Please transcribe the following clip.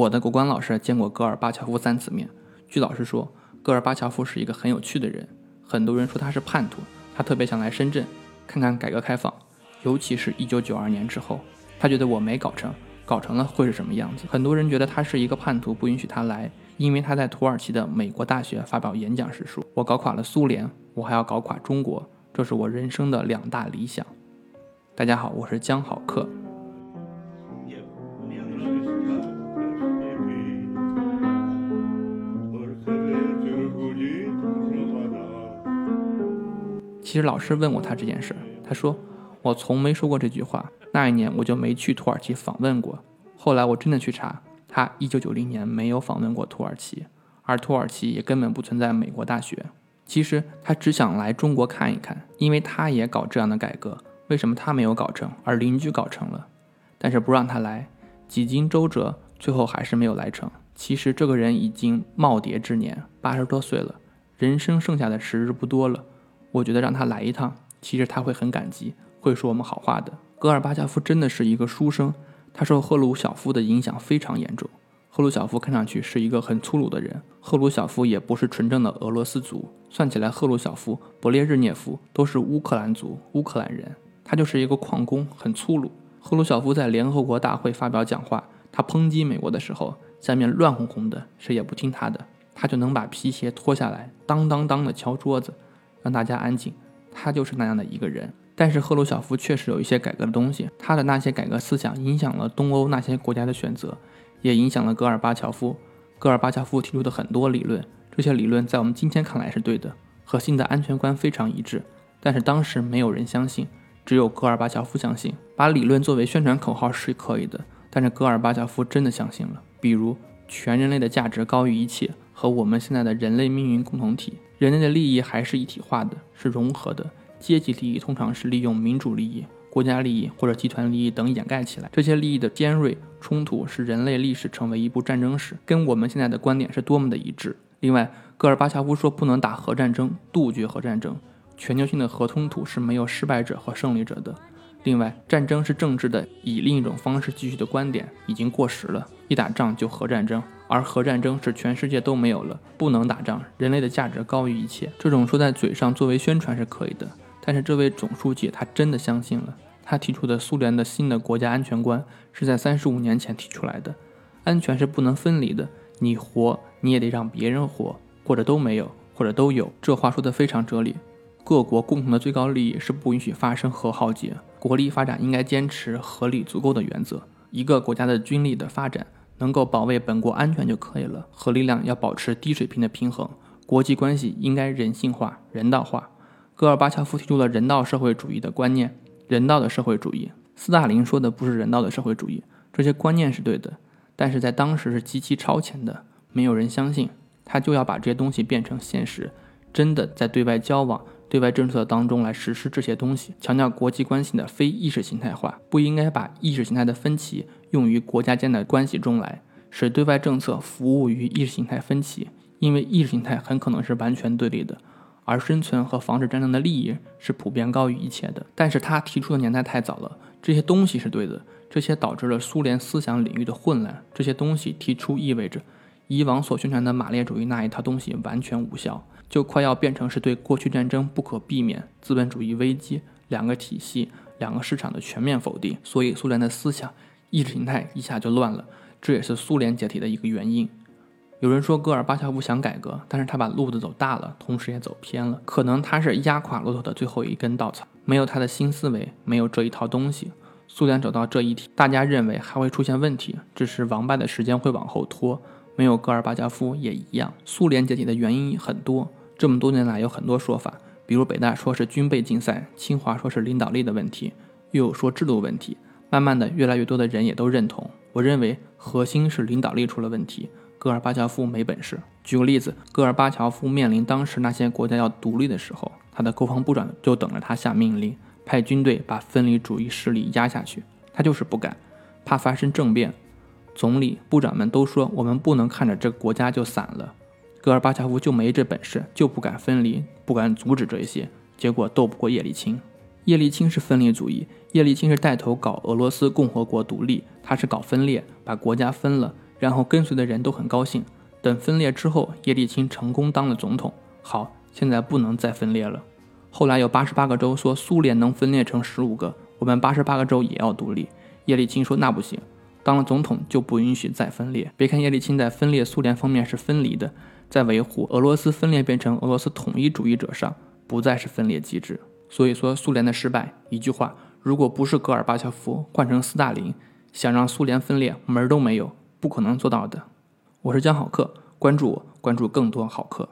我的国关老师见过戈尔巴乔夫三次面，据老师说，戈尔巴乔夫是一个很有趣的人。很多人说他是叛徒，他特别想来深圳看看改革开放，尤其是一九九二年之后，他觉得我没搞成，搞成了会是什么样子？很多人觉得他是一个叛徒，不允许他来，因为他在土耳其的美国大学发表演讲时说：“我搞垮了苏联，我还要搞垮中国，这是我人生的两大理想。”大家好，我是江好客。其实老师问过他这件事，他说我从没说过这句话。那一年我就没去土耳其访问过。后来我真的去查，他1990年没有访问过土耳其，而土耳其也根本不存在美国大学。其实他只想来中国看一看，因为他也搞这样的改革。为什么他没有搞成，而邻居搞成了？但是不让他来，几经周折，最后还是没有来成。其实这个人已经耄耋之年，八十多岁了，人生剩下的时日不多了。我觉得让他来一趟，其实他会很感激，会说我们好话的。戈尔巴乔夫真的是一个书生，他受赫鲁晓夫的影响非常严重。赫鲁晓夫看上去是一个很粗鲁的人，赫鲁晓夫也不是纯正的俄罗斯族，算起来赫鲁晓夫、勃列日涅夫都是乌克兰族、乌克兰人，他就是一个矿工，很粗鲁。赫鲁晓夫在联合国大会发表讲话，他抨击美国的时候，下面乱哄哄的，谁也不听他的，他就能把皮鞋脱下来，当当当的敲桌子。让大家安静，他就是那样的一个人。但是赫鲁晓夫确实有一些改革的东西，他的那些改革思想影响了东欧那些国家的选择，也影响了戈尔巴乔夫。戈尔巴乔夫提出的很多理论，这些理论在我们今天看来是对的，和新的安全观非常一致。但是当时没有人相信，只有戈尔巴乔夫相信。把理论作为宣传口号是可以的，但是戈尔巴乔夫真的相信了。比如，全人类的价值高于一切，和我们现在的人类命运共同体。人类的利益还是一体化的，是融合的。阶级利益通常是利用民主利益、国家利益或者集团利益等掩盖起来。这些利益的尖锐冲突使人类历史成为一部战争史，跟我们现在的观点是多么的一致。另外，戈尔巴乔夫说不能打核战争，杜绝核战争。全球性的核冲突是没有失败者和胜利者的。另外，战争是政治的以另一种方式继续的观点已经过时了。一打仗就核战争。而核战争是全世界都没有了，不能打仗，人类的价值高于一切。这种说在嘴上作为宣传是可以的，但是这位总书记他真的相信了。他提出的苏联的新的国家安全观是在三十五年前提出来的，安全是不能分离的，你活你也得让别人活，或者都没有，或者都有。这话说的非常哲理。各国共同的最高利益是不允许发生核浩劫，国力发展应该坚持合理足够的原则。一个国家的军力的发展。能够保卫本国安全就可以了。核力量要保持低水平的平衡，国际关系应该人性化、人道化。戈尔巴乔夫提出了人道社会主义的观念，人道的社会主义。斯大林说的不是人道的社会主义，这些观念是对的，但是在当时是极其超前的，没有人相信。他就要把这些东西变成现实，真的在对外交往、对外政策当中来实施这些东西，强调国际关系的非意识形态化，不应该把意识形态的分歧。用于国家间的关系中来，使对外政策服务于意识形态分歧，因为意识形态很可能是完全对立的，而生存和防止战争的利益是普遍高于一切的。但是他提出的年代太早了，这些东西是对的，这些导致了苏联思想领域的混乱。这些东西提出意味着，以往所宣传的马列主义那一套东西完全无效，就快要变成是对过去战争不可避免、资本主义危机、两个体系、两个市场的全面否定。所以苏联的思想。意识形态一下就乱了，这也是苏联解体的一个原因。有人说戈尔巴乔夫想改革，但是他把路子走大了，同时也走偏了。可能他是压垮骆驼的最后一根稻草，没有他的新思维，没有这一套东西，苏联走到这一天，大家认为还会出现问题，只是王八的时间会往后拖。没有戈尔巴乔夫也一样。苏联解体的原因很多，这么多年来有很多说法，比如北大说是军备竞赛，清华说是领导力的问题，又有说制度问题。慢慢的，越来越多的人也都认同。我认为核心是领导力出了问题，戈尔巴乔夫没本事。举个例子，戈尔巴乔夫面临当时那些国家要独立的时候，他的国防部长就等着他下命令，派军队把分离主义势力压下去。他就是不敢，怕发生政变。总理、部长们都说我们不能看着这个国家就散了。戈尔巴乔夫就没这本事，就不敢分离，不敢阻止这些，结果斗不过叶利钦。叶利钦是分裂主义。叶利钦是带头搞俄罗斯共和国独立，他是搞分裂，把国家分了，然后跟随的人都很高兴。等分裂之后，叶利钦成功当了总统。好，现在不能再分裂了。后来有八十八个州说苏联能分裂成十五个，我们八十八个州也要独立。叶利钦说那不行，当了总统就不允许再分裂。别看叶利钦在分裂苏联方面是分离的，在维护俄罗斯分裂变成俄罗斯统一主义者上，不再是分裂机制。所以说苏联的失败，一句话，如果不是戈尔巴乔夫换成斯大林，想让苏联分裂门儿都没有，不可能做到的。我是江好客，关注我，关注更多好课。